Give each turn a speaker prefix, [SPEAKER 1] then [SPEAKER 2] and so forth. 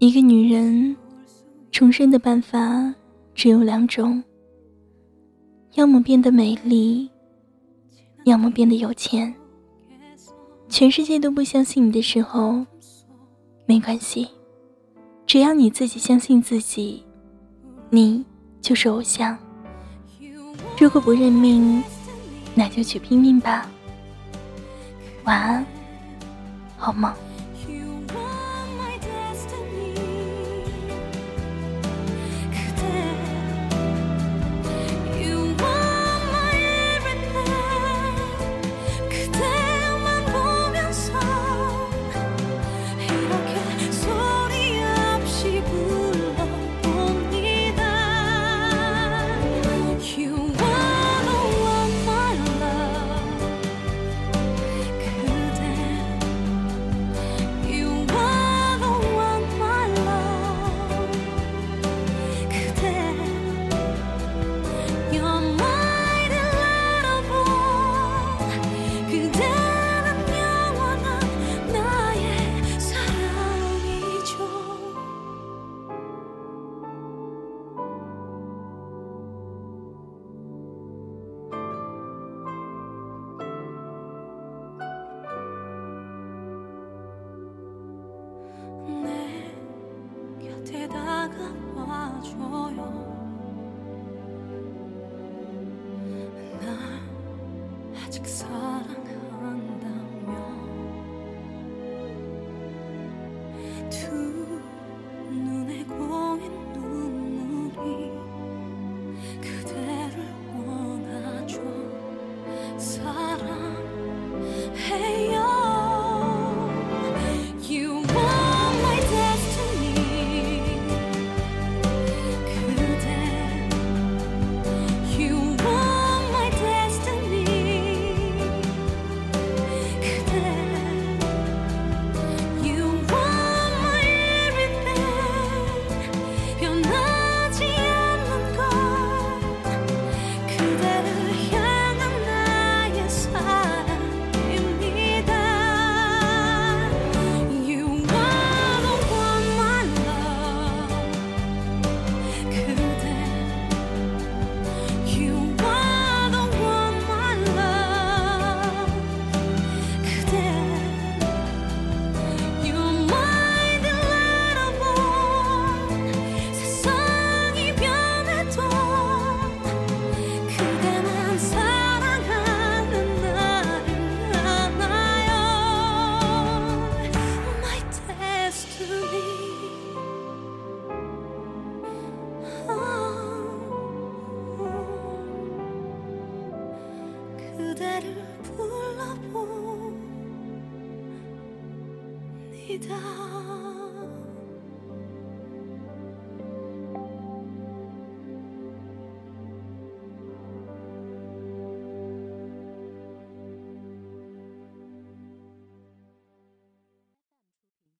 [SPEAKER 1] 一个女人重生的办法只有两种：要么变得美丽，要么变得有钱。全世界都不相信你的时候，没关系，只要你自己相信自己，你就是偶像。如果不认命，那就去拼命吧。晚安，好梦。 다가와줘요.
[SPEAKER 2] 날 아직 사랑 그대를 불러봅니다.